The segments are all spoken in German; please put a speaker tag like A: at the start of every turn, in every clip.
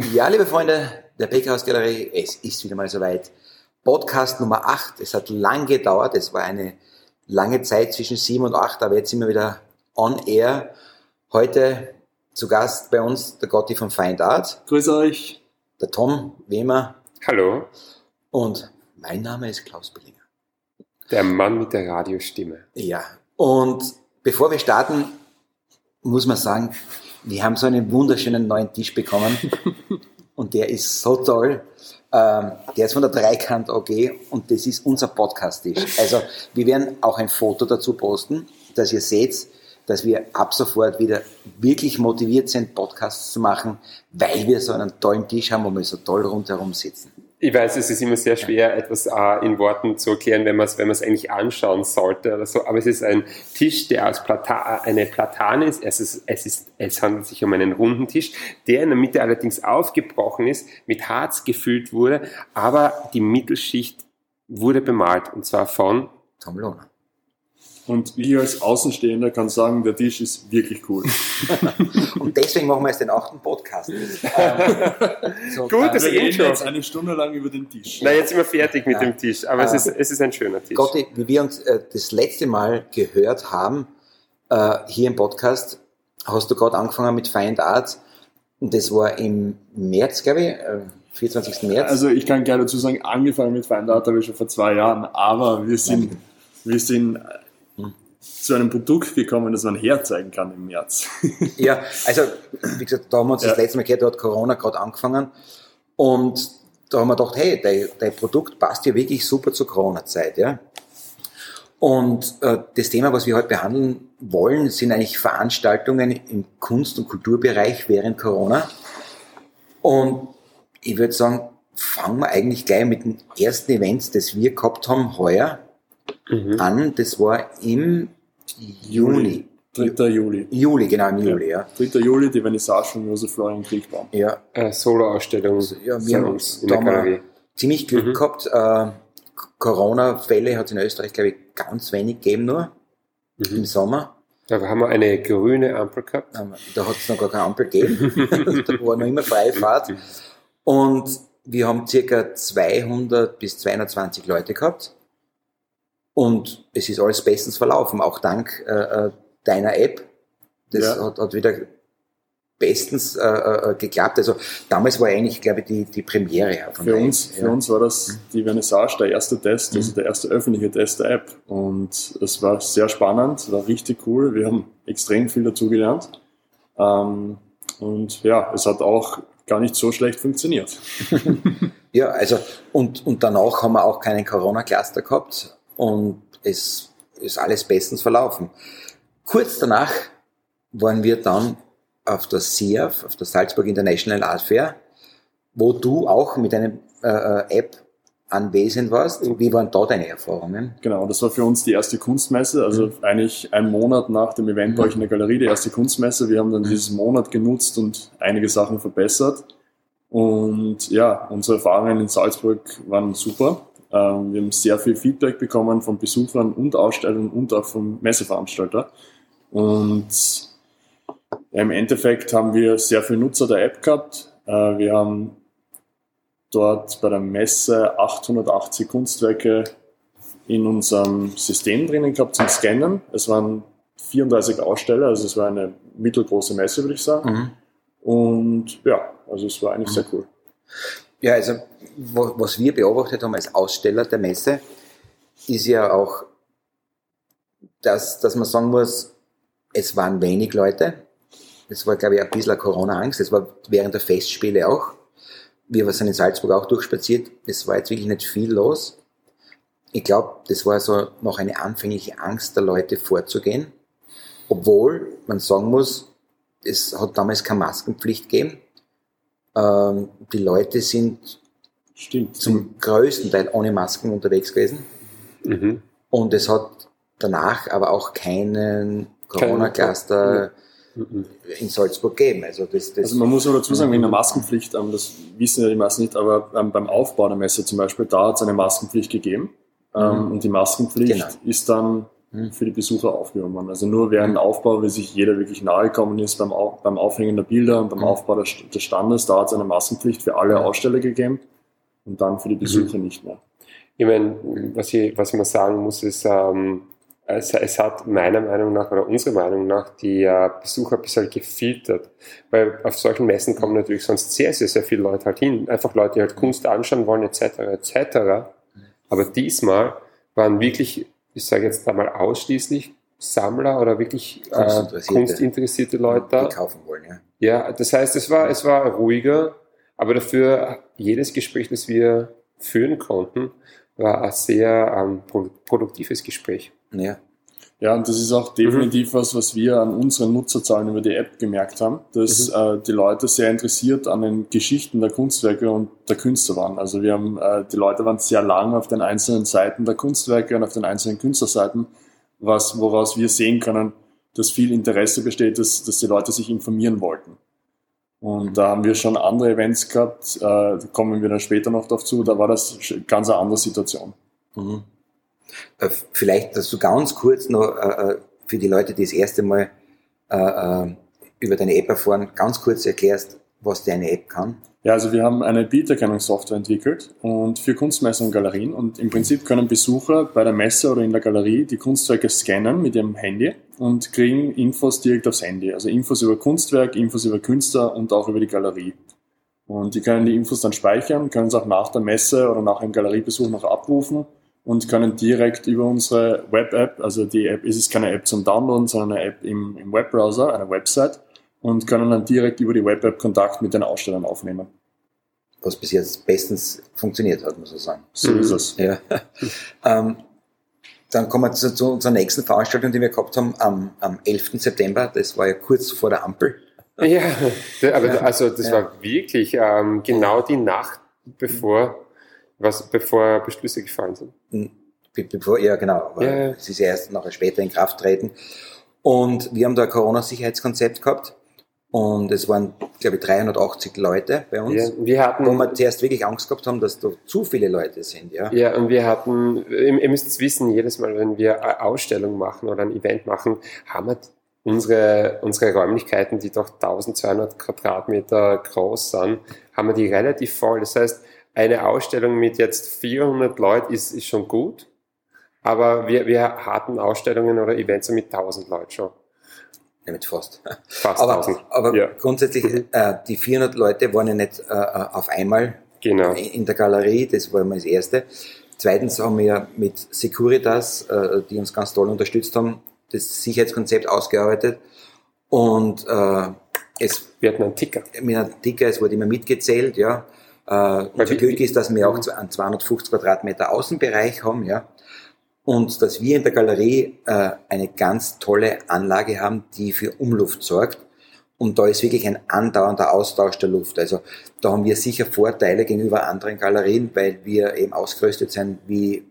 A: Ja, liebe Freunde der Bakerhaus-Galerie, es ist wieder mal soweit. Podcast Nummer 8. Es hat lang gedauert. Es war eine lange Zeit zwischen 7 und 8, aber jetzt sind wir wieder on air. Heute zu Gast bei uns der Gotti von Find Art.
B: Grüß euch.
A: Der Tom, wie immer.
C: Hallo.
A: Und mein Name ist Klaus Bellinger.
C: Der Mann mit der Radiostimme.
A: Ja. Und bevor wir starten, muss man sagen, wir haben so einen wunderschönen neuen Tisch bekommen und der ist so toll. Ähm, der ist von der Dreikant AG und das ist unser Podcast-Tisch. Also wir werden auch ein Foto dazu posten, dass ihr seht, dass wir ab sofort wieder wirklich motiviert sind, Podcasts zu machen, weil wir so einen tollen Tisch haben, wo wir so toll rundherum sitzen.
C: Ich weiß, es ist immer sehr schwer, etwas äh, in Worten zu erklären, wenn man es wenn eigentlich anschauen sollte oder so. Aber es ist ein Tisch, der aus Plata eine Platane ist. Es, ist, es, ist. es handelt sich um einen runden Tisch, der in der Mitte allerdings aufgebrochen ist, mit Harz gefüllt wurde, aber die Mittelschicht wurde bemalt und zwar von
A: Tom Lohner.
B: Und ich als Außenstehender kann sagen, der Tisch ist wirklich cool.
A: und deswegen machen wir jetzt den achten Podcast.
B: so, Gut, das wir reden jetzt eine Stunde lang über den Tisch.
C: Na, jetzt sind wir fertig mit ja. dem Tisch, aber äh, es, ist, es ist ein schöner Tisch.
A: Gotti, wie wir uns äh, das letzte Mal gehört haben, äh, hier im Podcast, hast du gerade angefangen mit Find Art und das war im März, glaube ich, 24. Äh, März.
B: Also ich kann gerne dazu sagen, angefangen mit Find Art habe ich schon vor zwei Jahren, aber wir sind, wir sind zu einem Produkt gekommen, das man herzeigen kann im März.
A: ja, also wie gesagt, da haben wir uns ja. das letzte Mal gehört, da hat Corona gerade angefangen und da haben wir gedacht, hey, dein, dein Produkt passt ja wirklich super zur Corona-Zeit. Ja? Und äh, das Thema, was wir heute behandeln wollen, sind eigentlich Veranstaltungen im Kunst- und Kulturbereich während Corona. Und ich würde sagen, fangen wir eigentlich gleich mit dem ersten Event, das wir gehabt haben heuer mhm. an. Das war im Juli.
B: 3. Juli.
A: Juli, genau, im Juli, ja.
B: 3. Juli, die Vernissage von Josef Florian Kriegbaum.
A: Ja.
C: Äh, Solo-Ausstellung.
A: Also, ja, wir haben da mal ziemlich Glück mhm. gehabt. Äh, Corona-Fälle hat es in Österreich, glaube ich, ganz wenig gegeben nur mhm. im Sommer.
C: Da haben wir eine grüne Ampel gehabt.
A: Da hat es noch gar keine Ampel gegeben. da war noch immer freie Fahrt. Und wir haben circa 200 bis 220 Leute gehabt. Und es ist alles bestens verlaufen, auch dank äh, äh, deiner App. Das ja. hat, hat wieder bestens äh, äh, geklappt. Also damals war eigentlich, glaube ich, die, die Premiere.
B: Von für, uns, ja. für uns war das die Vernissage der erste Test, also mhm. der erste öffentliche Test der App. Und es war sehr spannend, war richtig cool. Wir haben extrem viel dazugelernt. Ähm, und ja, es hat auch gar nicht so schlecht funktioniert.
A: ja, also und, und danach haben wir auch keinen Corona-Cluster gehabt und es ist alles bestens verlaufen. Kurz danach waren wir dann auf der SIAF, auf der Salzburg International Art Fair, wo du auch mit einer äh, äh, App anwesend warst. Wie waren da deine Erfahrungen?
B: Genau, das war für uns die erste Kunstmesse, also mhm. eigentlich ein Monat nach dem Event bei euch in der Galerie, die erste Kunstmesse. Wir haben dann mhm. diesen Monat genutzt und einige Sachen verbessert. Und ja, unsere Erfahrungen in Salzburg waren super. Ähm, wir haben sehr viel Feedback bekommen von Besuchern und Ausstellern und auch vom Messeveranstalter. Und im Endeffekt haben wir sehr viele Nutzer der App gehabt. Äh, wir haben dort bei der Messe 880 Kunstwerke in unserem System drinnen gehabt zum Scannen. Es waren 34 Aussteller, also es war eine mittelgroße Messe, würde ich sagen. Mhm. Und ja, also es war eigentlich mhm. sehr cool.
A: Ja, also was wir beobachtet haben als Aussteller der Messe, ist ja auch, dass, dass man sagen muss, es waren wenig Leute. Es war, glaube ich, ein bisschen Corona-Angst. Es war während der Festspiele auch. Wir sind in Salzburg auch durchspaziert. Es war jetzt wirklich nicht viel los. Ich glaube, das war so noch eine anfängliche Angst der Leute vorzugehen. Obwohl man sagen muss, es hat damals keine Maskenpflicht gegeben. Ähm, die Leute sind Stimmt. zum größten Teil ohne Masken unterwegs gewesen. Mhm. Und es hat danach aber auch keinen Corona-Cluster mhm. in Salzburg gegeben. Also, das,
B: das also man muss aber dazu sagen, wegen der Maskenpflicht, ähm, das wissen ja die meisten nicht, aber ähm, beim Aufbau der Messe zum Beispiel, da hat es eine Maskenpflicht gegeben. Ähm, mhm. Und die Maskenpflicht genau. ist dann mhm. Für die Besucher aufgehoben. Also nur während mhm. Aufbau, wie sich jeder wirklich nahe gekommen ist, beim, beim Aufhängen der Bilder und beim mhm. Aufbau des, des Standes, da hat es eine Massenpflicht für alle Aussteller gegeben und dann für die Besucher mhm. nicht mehr.
C: Ich meine, was ich, was mal sagen muss, ist, ähm, es, es, hat meiner Meinung nach oder unserer Meinung nach die äh, Besucher ein bisschen gefiltert. Weil auf solchen Messen kommen natürlich sonst sehr, sehr, sehr viele Leute halt hin. Einfach Leute, die halt Kunst anschauen wollen, etc., etc. Aber diesmal waren wirklich, ich sage jetzt einmal ausschließlich Sammler oder wirklich äh, kunstinteressierte, Leute.
A: Die kaufen wollen, ja.
C: Ja, das heißt, es war, es war ruhiger, aber dafür jedes Gespräch, das wir führen konnten, war ein sehr ähm, produktives Gespräch.
B: Ja. Ja, und das ist auch definitiv mhm. was, was wir an unseren Nutzerzahlen über die App gemerkt haben, dass mhm. äh, die Leute sehr interessiert an den Geschichten der Kunstwerke und der Künstler waren. Also wir haben, äh, die Leute waren sehr lang auf den einzelnen Seiten der Kunstwerke und auf den einzelnen Künstlerseiten, was, woraus wir sehen können, dass viel Interesse besteht, dass, dass die Leute sich informieren wollten. Und da haben wir schon andere Events gehabt, äh, da kommen wir dann später noch drauf zu, da war das ganz eine andere Situation.
A: Äh, vielleicht, dass du ganz kurz noch äh, äh, für die Leute, die das erste Mal über deine App erfahren, ganz kurz erklärst, was deine App kann.
B: Ja, also wir haben eine Bilderkennungssoftware entwickelt und für Kunstmessen und Galerien und im Prinzip können Besucher bei der Messe oder in der Galerie die Kunstwerke scannen mit ihrem Handy und kriegen Infos direkt aufs Handy. Also Infos über Kunstwerk, Infos über Künstler und auch über die Galerie. Und die können die Infos dann speichern, können es auch nach der Messe oder nach einem Galeriebesuch noch abrufen und können direkt über unsere Web-App, also die App ist es keine App zum Downloaden, sondern eine App im, im Webbrowser, eine Website, und können dann direkt über die Web-App Kontakt mit den Ausstellern aufnehmen.
A: Was bis jetzt bestens funktioniert hat, muss man sagen.
B: So ist es.
A: Ja. ähm, dann kommen wir zu, zu, unserer nächsten Veranstaltung, die wir gehabt haben am, am 11. September. Das war ja kurz vor der Ampel.
C: Ja, aber also das ja. war wirklich ähm, genau die Nacht, bevor was, bevor Beschlüsse gefallen sind? Hm,
A: bevor, ja, genau. Ja. Es ist ja erst nachher später in Kraft treten. Und wir haben da ein Corona-Sicherheitskonzept gehabt. Und es waren, glaube ich, 380 Leute bei uns. Ja,
C: wir hatten,
A: wo wir zuerst wirklich Angst gehabt haben, dass da zu viele Leute sind. Ja,
C: ja und wir hatten, ihr müsst es wissen, jedes Mal, wenn wir eine Ausstellung machen oder ein Event machen, haben wir unsere, unsere Räumlichkeiten, die doch 1200 Quadratmeter groß sind, haben wir die relativ voll. Das heißt, eine Ausstellung mit jetzt 400 Leuten ist, ist schon gut, aber wir, wir hatten Ausstellungen oder Events mit 1000 Leuten schon.
A: Ja, mit fast.
C: Fast
A: aber,
C: 1000.
A: Aber ja. grundsätzlich, äh, die 400 Leute waren ja nicht äh, auf einmal
C: genau.
A: in der Galerie, das war immer das Erste. Zweitens haben wir mit Securitas, äh, die uns ganz toll unterstützt haben, das Sicherheitskonzept ausgearbeitet und äh, es,
C: wir hatten einen Ticker.
A: Mit einem Ticker, es wurde immer mitgezählt, ja. Äh, unser Glück ist, dass wir auch einen 250 Quadratmeter Außenbereich haben, ja. Und dass wir in der Galerie äh, eine ganz tolle Anlage haben, die für Umluft sorgt. Und da ist wirklich ein andauernder Austausch der Luft. Also da haben wir sicher Vorteile gegenüber anderen Galerien, weil wir eben ausgerüstet sind wie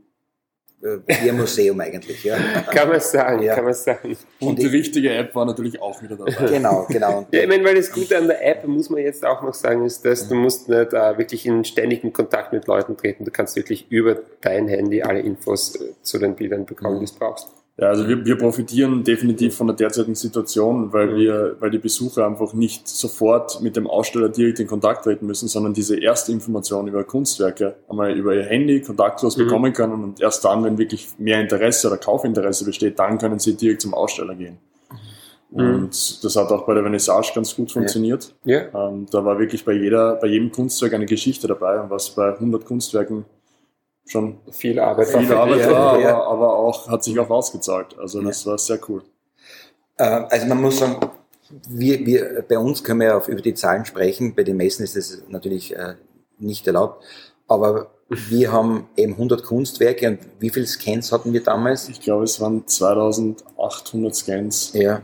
A: äh, wie ein Museum eigentlich, ja.
C: kann man sagen, ja. kann man sagen.
B: Und, und die ich, richtige App war natürlich auch wieder dabei.
A: Genau, genau.
C: ja, ich meine, weil das Gute an der App, muss man jetzt auch noch sagen, ist, dass du musst nicht äh, wirklich in ständigen Kontakt mit Leuten treten. Du kannst wirklich über dein Handy alle Infos äh, zu den Bildern bekommen, mhm. die du brauchst.
B: Ja, also wir, wir profitieren definitiv von der derzeitigen Situation, weil wir, weil die Besucher einfach nicht sofort mit dem Aussteller direkt in Kontakt treten müssen, sondern diese erste Information über Kunstwerke einmal über ihr Handy kontaktlos mhm. bekommen können und erst dann, wenn wirklich mehr Interesse oder Kaufinteresse besteht, dann können sie direkt zum Aussteller gehen. Mhm. Und das hat auch bei der Vernissage ganz gut funktioniert.
C: Ja. ja.
B: Ähm, da war wirklich bei jeder, bei jedem Kunstwerk eine Geschichte dabei und was bei 100 Kunstwerken schon viel Arbeit, viel war, Arbeit war, aber, aber, auch hat sich auch ausgezahlt. Also das ja. war sehr cool.
A: Äh, also man muss sagen, wir, wir, bei uns können wir ja über die Zahlen sprechen. Bei den Messen ist das natürlich äh, nicht erlaubt. Aber wir haben eben 100 Kunstwerke und wie viele Scans hatten wir damals?
B: Ich glaube, es waren 2800 Scans.
A: Ja.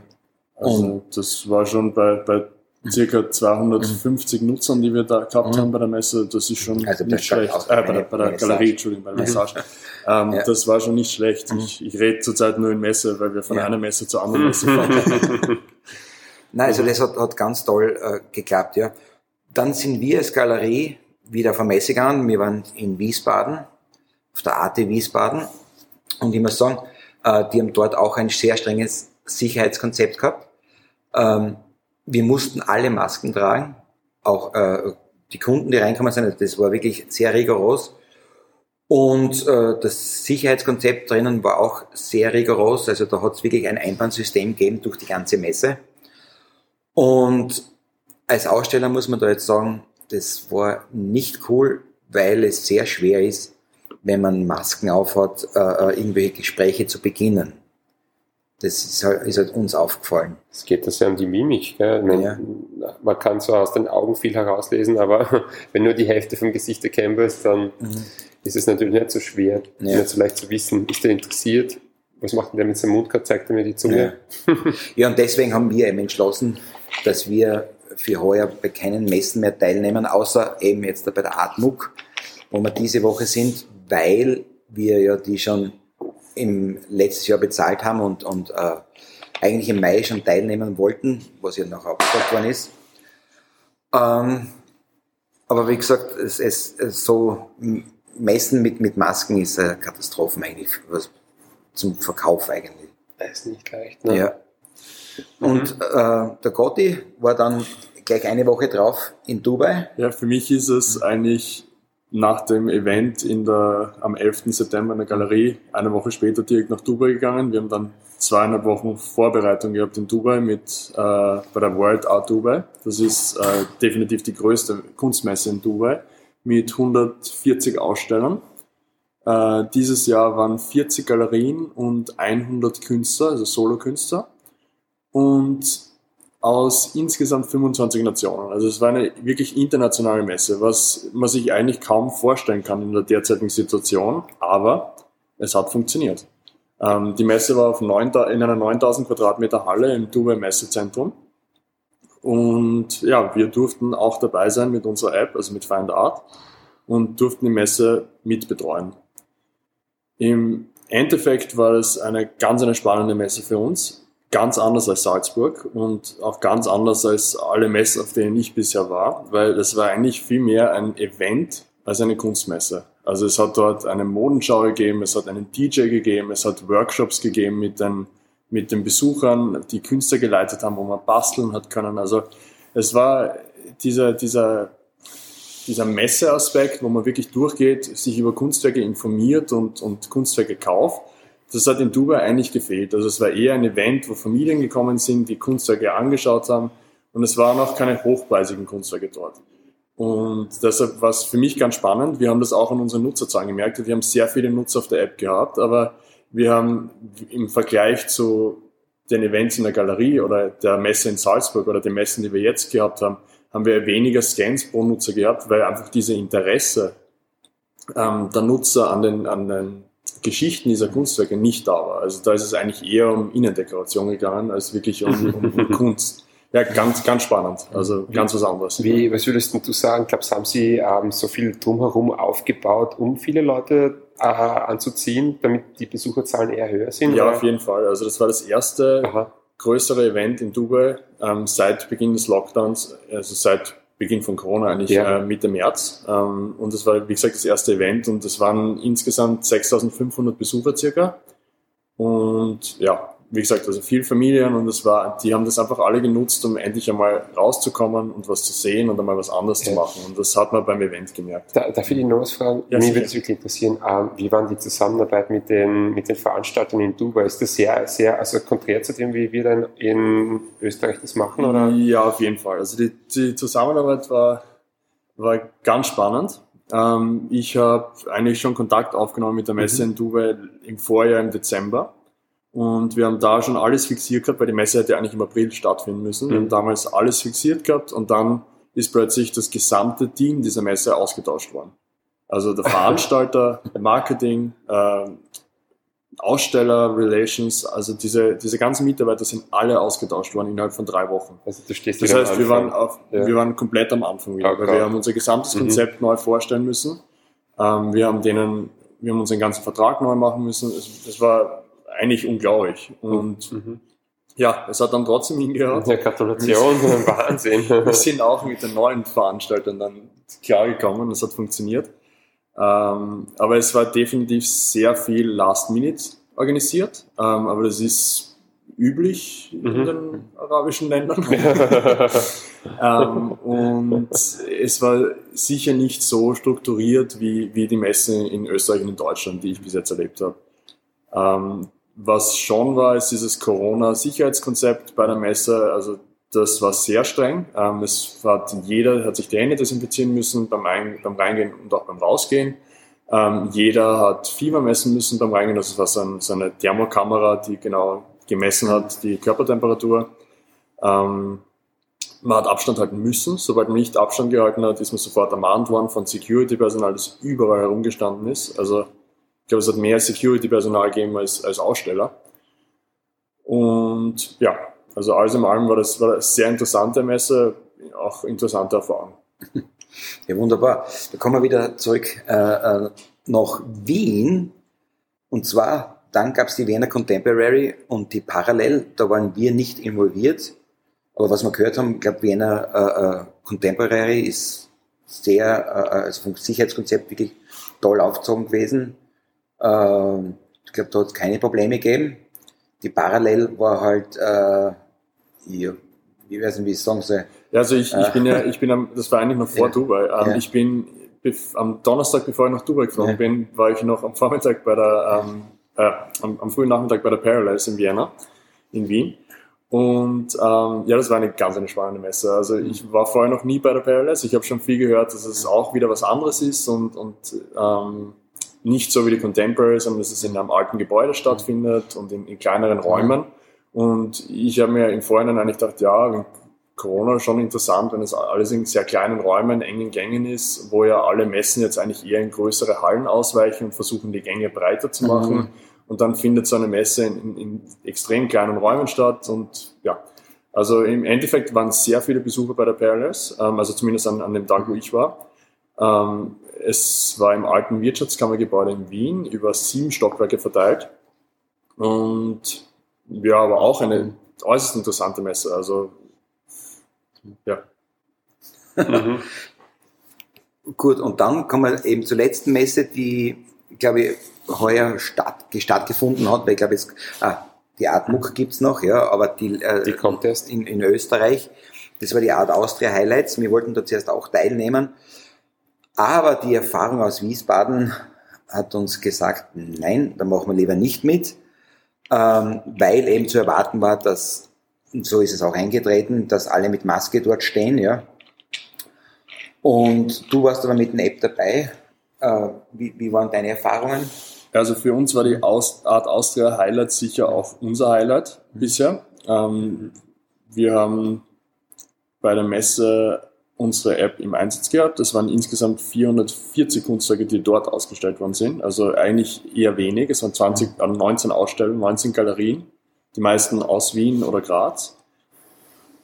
B: Also und das war schon bei, bei circa 250 mhm. Nutzern, die wir da gehabt mhm. haben bei der Messe. Das ist schon also nicht schlecht. Äh, bei, der, bei der Galerie, Entschuldigung, bei der Message. Ähm, ja. Das war schon nicht schlecht. Mhm. Ich, ich rede zurzeit nur in Messe, weil wir von ja. einer Messe zur anderen Messe fahren.
A: Nein, also das hat, hat ganz toll äh, geklappt, ja. Dann sind wir als Galerie wieder auf der Messe gegangen. Wir waren in Wiesbaden, auf der AT Wiesbaden. Und ich muss sagen, Äh, die haben dort auch ein sehr strenges Sicherheitskonzept gehabt. Ähm, wir mussten alle Masken tragen, auch äh, die Kunden, die reinkommen sind, also das war wirklich sehr rigoros. Und äh, das Sicherheitskonzept drinnen war auch sehr rigoros, also da hat es wirklich ein Einbahnsystem gegeben durch die ganze Messe. Und als Aussteller muss man da jetzt sagen, das war nicht cool, weil es sehr schwer ist, wenn man Masken aufhat, äh, äh, irgendwelche Gespräche zu beginnen. Das ist halt, ist halt uns aufgefallen.
C: Es geht das ja um die Mimik. Gell? Meine, ja. Man kann zwar aus den Augen viel herauslesen, aber wenn nur die Hälfte vom Gesicht erkennbar ist, dann mhm. ist es natürlich nicht so schwer, ja. nicht so leicht zu wissen, ist der interessiert? Was macht denn der mit seinem Mund gerade? Zeigt er mir die Zunge?
A: Ja. ja, und deswegen haben wir eben entschlossen, dass wir für heuer bei keinen Messen mehr teilnehmen, außer eben jetzt bei der Atmuk, wo wir diese Woche sind, weil wir ja die schon im letztes Jahr bezahlt haben und, und äh, eigentlich im Mai schon teilnehmen wollten, was ja noch abgesagt worden ist. Ähm, aber wie gesagt, es, es, es so Messen mit, mit Masken ist eine Katastrophe eigentlich, was zum Verkauf eigentlich.
C: Das ist nicht leicht, ne?
A: Ja. Und mhm. äh, der Gotti war dann gleich eine Woche drauf in Dubai.
B: Ja, für mich ist es eigentlich nach dem Event in der, am 11. September in der Galerie eine Woche später direkt nach Dubai gegangen. Wir haben dann zweieinhalb Wochen Vorbereitung gehabt in Dubai mit, äh, bei der World Art Dubai. Das ist äh, definitiv die größte Kunstmesse in Dubai mit 140 Ausstellern. Äh, dieses Jahr waren 40 Galerien und 100 Künstler, also Solokünstler. Und aus insgesamt 25 Nationen. Also es war eine wirklich internationale Messe, was man sich eigentlich kaum vorstellen kann in der derzeitigen Situation, aber es hat funktioniert. Ähm, die Messe war auf 9, in einer 9000 Quadratmeter Halle im Dubai Messezentrum. Und ja, wir durften auch dabei sein mit unserer App, also mit Find Art, und durften die Messe mitbetreuen. Im Endeffekt war es eine ganz eine spannende Messe für uns, ganz anders als Salzburg und auch ganz anders als alle Messen, auf denen ich bisher war, weil es war eigentlich viel mehr ein Event als eine Kunstmesse. Also es hat dort eine Modenschau gegeben, es hat einen DJ gegeben, es hat Workshops gegeben mit den, mit den Besuchern, die Künstler geleitet haben, wo man basteln hat können. Also es war dieser, dieser, dieser Messeaspekt, wo man wirklich durchgeht, sich über Kunstwerke informiert und, und Kunstwerke kauft das hat in Dubai eigentlich gefehlt. Also es war eher ein Event, wo Familien gekommen sind, die Kunstwerke angeschaut haben und es waren auch keine hochpreisigen Kunstwerke dort. Und deshalb war es für mich ganz spannend. Wir haben das auch an unseren Nutzerzahlen gemerkt. Wir haben sehr viele Nutzer auf der App gehabt, aber wir haben im Vergleich zu den Events in der Galerie oder der Messe in Salzburg oder den Messen, die wir jetzt gehabt haben, haben wir weniger Scans pro Nutzer gehabt, weil einfach diese Interesse ähm, der Nutzer an den, an den Geschichten dieser Kunstwerke nicht da war. Also da ist es eigentlich eher um Innendekoration gegangen, als wirklich um, um, um Kunst. Ja, ganz, ganz spannend. Also ganz was anderes.
C: Wie, was würdest du sagen? Glaubst haben Sie ähm, so viel drumherum aufgebaut, um viele Leute äh, anzuziehen, damit die Besucherzahlen eher höher sind?
B: Ja, oder? auf jeden Fall. Also das war das erste Aha. größere Event in Dubai ähm, seit Beginn des Lockdowns, also seit Beginn von Corona eigentlich ja. äh, Mitte März. Ähm, und das war, wie gesagt, das erste Event und es waren insgesamt 6500 Besucher circa. Und ja, wie gesagt, also viel Familien und es war, die haben das einfach alle genutzt, um endlich einmal rauszukommen und was zu sehen und einmal was anderes ja. zu machen. Und das hat man beim Event gemerkt.
C: Da, darf ich dich noch was fragen? Ja, Mir würde es wirklich interessieren, ähm, wie war die Zusammenarbeit mit den, mit den Veranstaltern in Dubai? Ist das sehr, sehr, also konträr zu dem, wie wir dann in Österreich das machen? Oder?
B: Ja, auf jeden Fall. Also die, die Zusammenarbeit war, war ganz spannend. Ähm, ich habe eigentlich schon Kontakt aufgenommen mit der Messe mhm. in Dubai im Vorjahr im Dezember und wir haben da schon alles fixiert gehabt, weil die Messe hätte eigentlich im April stattfinden müssen. Wir haben mhm. damals alles fixiert gehabt und dann ist plötzlich das gesamte Team dieser Messe ausgetauscht worden. Also der Veranstalter, Marketing, äh, Aussteller, Relations, also diese, diese ganzen Mitarbeiter sind alle ausgetauscht worden innerhalb von drei Wochen. Also du stehst das heißt, wir waren, auf, ja. wir waren komplett am Anfang wieder, okay. weil wir haben unser gesamtes mhm. Konzept mhm. neu vorstellen müssen. Ähm, wir haben denen, wir haben unseren ganzen Vertrag neu machen müssen. Das war eigentlich unglaublich. Und mhm. ja, es hat dann trotzdem hingehauen.
C: Ja, Gratulation, Wahnsinn.
B: Wir sind auch mit den neuen Veranstaltern dann klargekommen, es hat funktioniert. Ähm, aber es war definitiv sehr viel Last Minute organisiert, ähm, aber das ist üblich in
C: Mhm.
B: den arabischen Ländern. ähm, und es war sicher nicht so strukturiert wie, wie die Messe in Österreich und in Deutschland, die ich bis jetzt erlebt habe. Ähm, was schon war, ist dieses Corona-Sicherheitskonzept bei der Messe. Also das war sehr streng. Ähm, es hat jeder hat sich die Hände desinfizieren müssen beim, Ein beim Reingehen und auch beim Rausgehen. Ähm, jeder hat Fieber messen müssen beim Reingehen. Das war so, ein, so eine Thermokamera, die genau gemessen hat die Körpertemperatur. Ähm, man hat Abstand halten müssen. Sobald man nicht Abstand gehalten hat, ist man sofort ermahnt worden von Security-Personal, das überall herumgestanden ist. Also ich glaube, es hat mehr Security-Personal gegeben als, als Aussteller. Und ja, also alles in allem war das, war das sehr interessante Messe, auch interessante Erfahrung.
A: Ja, wunderbar. Da kommen wir wieder zurück äh, äh, nach Wien. Und zwar, dann gab es die Wiener Contemporary und die Parallel. Da waren wir nicht involviert. Aber was wir gehört haben, ich glaube, Wiener äh, äh, Contemporary ist sehr, äh, also vom Sicherheitskonzept wirklich toll aufgezogen gewesen. Ähm, ich glaube, da hat es keine Probleme gegeben. Die Parallel war halt, äh, ja, ich weiß nicht, wie ich sagen soll.
B: Ja, also ich, ich bin ja, ich bin am, das war eigentlich noch vor
A: Ja.
B: Dubai. Ähm,
A: Ja.
B: Ich bin am Donnerstag, bevor ich nach Dubai geflogen
A: Ja.
B: bin, war ich noch am Vormittag bei der, ähm, äh, am, am frühen Nachmittag bei der Parallels in Vienna, in Wien. Und ähm, ja, das war eine ganz eine spannende Messe. Also ich war vorher noch nie bei der Parallels. Ich habe schon viel gehört, dass es auch wieder was anderes ist und, und ähm, nicht so wie die Contemporary, sondern dass es in einem alten Gebäude stattfindet und in, in kleineren Räumen. Und ich habe mir im Vorhinein eigentlich gedacht, ja, Corona schon interessant, wenn es alles in sehr kleinen Räumen, engen Gängen ist, wo ja alle Messen jetzt eigentlich eher in größere Hallen ausweichen und versuchen, die Gänge breiter zu machen.
A: Mhm.
B: Und dann findet so eine Messe in, in, in extrem kleinen Räumen statt. Und ja, also im Endeffekt waren sehr viele Besucher bei der Parallels, ähm, also zumindest an, an dem Tag, wo ich war. Ähm, es war im alten Wirtschaftskammergebäude in Wien über sieben Stockwerke verteilt. Und ja, aber auch eine äußerst interessante Messe. Also ja.
C: Mhm.
A: Gut, und dann kommen wir eben zur letzten Messe, die, glaube ich, heuer statt, stattgefunden hat, weil ich glaube, jetzt, ah, die Art Muck gibt's noch, ja, aber die, äh,
C: Die kommt erst.
A: in, in Österreich, das war die Art Austria Highlights. Wir wollten da zuerst auch teilnehmen, aber die Erfahrung aus Wiesbaden hat uns gesagt, nein, da machen wir lieber nicht mit, ähm, weil eben zu erwarten war, dass, und so ist es auch eingetreten, dass alle mit Maske dort stehen, ja. Und du warst aber mit einer App dabei. Äh, wie, wie waren deine Erfahrungen?
B: Also für uns war die Aus Art Austria Highlight sicher auch unser Highlight bisher. Ähm, wir haben bei der Messe unsere App im Einsatz gehabt. Das waren insgesamt 440 Kunstwerke, die dort ausgestellt worden sind. Also eigentlich eher wenig. Es waren 20, äh, 19 Ausstellungen, 19 Galerien, die meisten aus Wien oder Graz.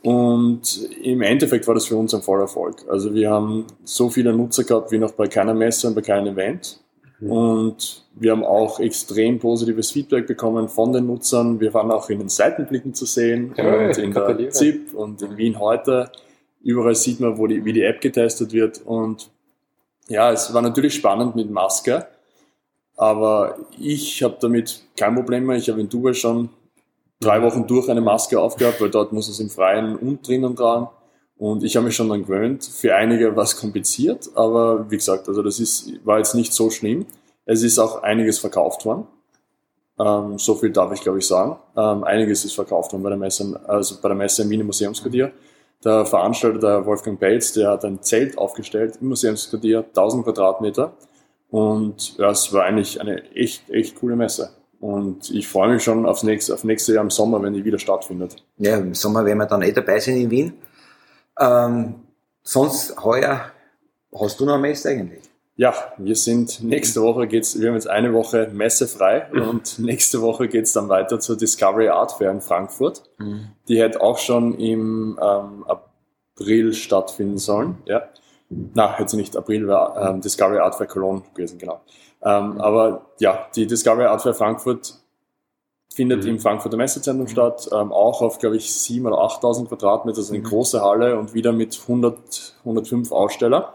B: Und im Endeffekt war das für uns ein voller Erfolg. Also wir haben so viele Nutzer gehabt wie noch bei keiner Messe und bei keinem Event. Und wir haben auch extrem positives Feedback bekommen von den Nutzern. Wir waren auch in den Seitenblicken zu sehen
C: Ja,
B: und in der. ZIP und in Wien heute. Überall sieht man, wo die, wie die App getestet wird. Und ja, es war natürlich spannend mit Maske, aber ich habe damit kein Problem mehr. Ich habe in Dubai schon drei Wochen durch eine Maske aufgehabt, weil dort muss es im Freien und drinnen tragen. Und ich habe mich schon dann gewöhnt. Für einige war es kompliziert, aber wie gesagt, also das ist, war jetzt nicht so schlimm. Es ist auch einiges verkauft worden. Ähm, so viel darf ich, glaube ich, sagen. Ähm, einiges ist verkauft worden bei der Messe, also bei der Messe im Wiener Museumsquartier. Der Veranstalter, der Wolfgang Pelz, der hat ein Zelt aufgestellt im Museumsquartier, 1000 Quadratmeter. Und ja, es war eigentlich eine echt, echt coole Messe. Und ich freue mich schon aufs nächste, auf nächste Jahr im Sommer, wenn die wieder stattfindet.
A: Ja, im Sommer werden wir dann eh dabei sein in Wien. Ähm, sonst heuer hast du noch eine Messe eigentlich?
B: Ja, wir sind nächste Woche geht's, wir haben jetzt eine Woche messefrei und nächste Woche geht's dann weiter zur Discovery Art Fair in Frankfurt. Die hätte auch schon im ähm, April stattfinden sollen. Ja. Na, hätte sie nicht April, war ähm, Discovery Art Fair Cologne gewesen, genau. Ähm, aber ja, die Discovery Art Fair Frankfurt findet
C: Mhm.
B: im Frankfurter Messezentrum statt, ähm, auch auf, glaube ich, 7.000 oder 8.000 Quadratmeter, also eine
A: Mhm.
B: große Halle und wieder mit 100, 105 Aussteller.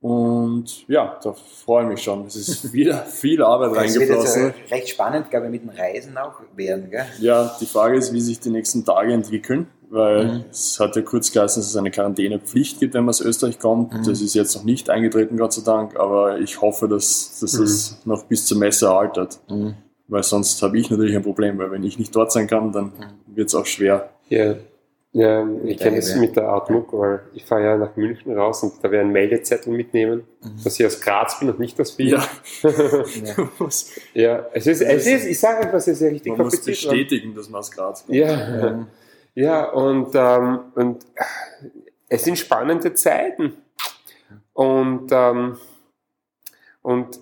B: Und ja, da freue ich mich schon. Es ist wieder viel Arbeit
A: Das wird jetzt
B: reingeflossen.
A: äh, recht spannend, glaube ich, mit den Reisen auch werden. Gell?
B: Ja, die Frage ist, wie sich die nächsten Tage entwickeln, weil
A: Mhm.
B: es hat ja kurz geheißen, dass es eine Quarantänepflicht gibt, wenn man aus Österreich kommt.
A: Mhm.
B: Das ist jetzt noch nicht eingetreten, Gott sei Dank, aber ich hoffe, dass, dass
C: Mhm.
B: es noch bis zur Messe erhaltet,
A: Mhm.
B: weil sonst habe ich natürlich ein Problem, weil wenn ich nicht dort sein kann, dann wird es auch schwer.
C: Ja, ja ich kenne das
A: Dasselbe.
C: mit der Outlook, weil ich fahre ja nach München raus und da werde ich einen Meldezettel mitnehmen,
A: Mhm.
C: dass ich aus Graz bin und nicht aus Wien.
B: Ja,
A: Ja.
B: muss-
C: es ist, es ist, ich sage einfach, es ist ja richtig
B: man muss
C: kompliziert. weil-
B: bestätigen, dass man aus Graz kommt.
C: Ja,
A: Mhm.
C: ja und, ähm, und es sind spannende Zeiten. Und, ähm, und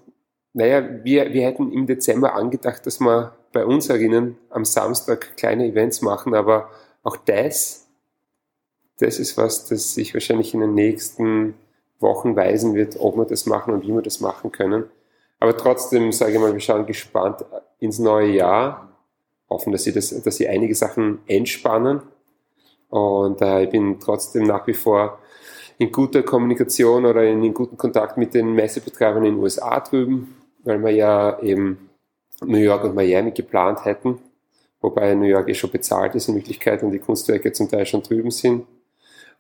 C: naja, wir, wir hätten im Dezember angedacht, dass wir bei uns erinnern, am Samstag kleine Events machen, aber auch das, das ist was, das sich wahrscheinlich in den nächsten Wochen weisen wird, ob wir das machen und wie wir das machen können. Aber trotzdem, sage ich mal, wir schauen gespannt ins neue Jahr hoffen, dass sie, das, dass sie einige Sachen entspannen. Und äh, ich bin trotzdem nach wie vor in guter Kommunikation oder in, in guten Kontakt mit den Messebetreibern in den USA drüben, weil wir ja eben New York und Miami geplant hätten, wobei New York eh schon bezahlt ist in Wirklichkeit und die Kunstwerke zum Teil schon drüben sind.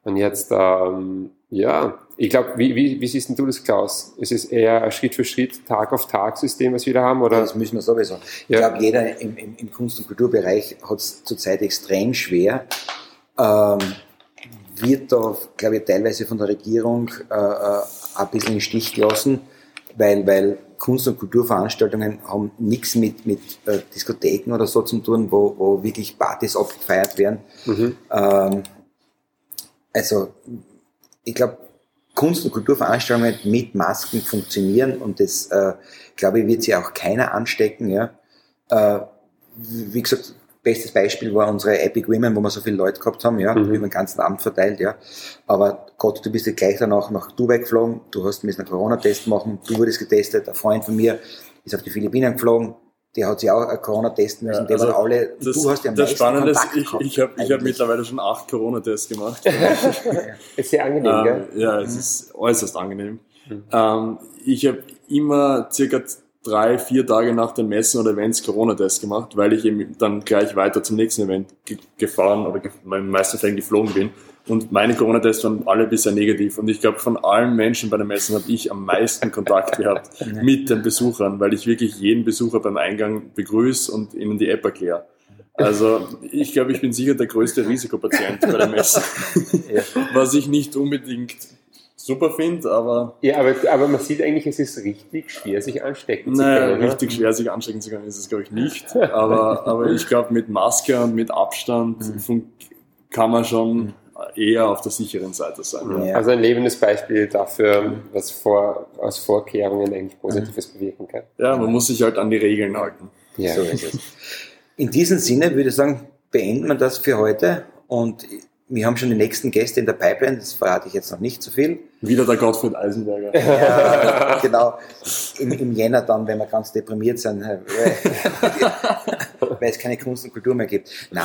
C: Und jetzt, ähm, ja, ich glaube, wie, wie, wie siehst denn du das, Klaus? Es ist eher ein Schritt für Schritt, Tag auf Tag System, was wir da haben, oder?
A: Das müssen wir sowieso. Ich
C: Ja.
A: glaube, jeder im, im, im Kunst- und Kulturbereich hat es zurzeit extrem schwer. Ähm, wird da, glaube ich, teilweise von der Regierung äh, äh, ein bisschen im Stich gelassen, weil, weil Kunst- und Kulturveranstaltungen haben nichts mit, mit äh, Diskotheken oder so zu tun, wo, wo wirklich Partys abgefeiert werden.
C: Mhm.
A: Ähm, also, ich glaube, Kunst- und Kulturveranstaltungen mit Masken funktionieren und das, äh, glaube ich, wird sich auch keiner anstecken. Ja. Äh, wie gesagt, bestes Beispiel war unsere Epic Women, wo wir so viele Leute gehabt haben, ja,
C: Mhm.
A: über den ganzen Abend verteilt, ja. Aber Gott, du bist ja gleich danach nach Dubai geflogen, du hast müssen einen Corona-Test machen, du wurdest getestet, ein Freund von mir ist auf die Philippinen geflogen, der hat sich auch einen Corona testen müssen,
B: Ja,
A: die
B: also
A: waren alle,
B: Das,
A: du hast ja am
B: das Spannende ist, ich, ich habe hab
A: eigentlich.
B: mittlerweile schon acht Corona-Tests gemacht.
C: Ist sehr angenehm, gell?
B: Ähm, ja, es ist äußerst angenehm. Ähm, ich habe immer circa drei, vier Tage nach den Messen oder Events Corona-Test gemacht, weil ich eben dann gleich weiter zum nächsten Event ge gefahren oder in meisten Fällen geflogen bin. Und meine Corona-Tests waren alle bisher negativ. Und ich glaube, von allen Menschen bei den Messen habe ich am meisten Kontakt gehabt mit den Besuchern, weil ich wirklich jeden Besucher beim Eingang begrüße und ihnen die App erkläre. Also ich glaube, ich bin sicher der größte Risikopatient bei der Messe.
A: Ja.
B: Was ich nicht unbedingt super finde, aber
C: Ja, aber, aber man sieht eigentlich, es ist richtig schwer, sich anstecken zu
B: naja,
C: können. ne?
B: richtig schwer sich anstecken zu können ist es, glaube ich, nicht. Aber, aber ich glaube, mit Maske und mit Abstand fun- kann man schon eher auf der sicheren Seite sein. Ja.
C: Also ein lebendes Beispiel dafür, was vor, aus Vorkehrungen eigentlich Positives bewirken kann.
B: ja, man muss sich halt an die Regeln halten.
C: Ja.
A: So ist es. In diesem Sinne würde ich sagen, beenden wir das für heute und wir haben schon die nächsten Gäste in der Pipeline, das verrate ich jetzt noch nicht so viel.
B: Wieder der Gottfried Eisenberger.
A: Ja, genau. Im, Im Jänner dann, wenn wir ganz deprimiert sind, weil es keine Kunst und Kultur mehr gibt. Nein.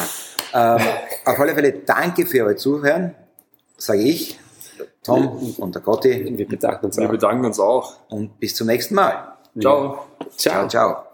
A: Ähm, auf alle Fälle danke für euer Zuhören, sage ich, Tom und der Gotti
C: Wir bedanken uns
B: Wir
C: auch.
B: bedanken uns auch.
A: und bis zum nächsten Mal.
B: Ciao.
C: Ciao.
A: Ciao, ciao.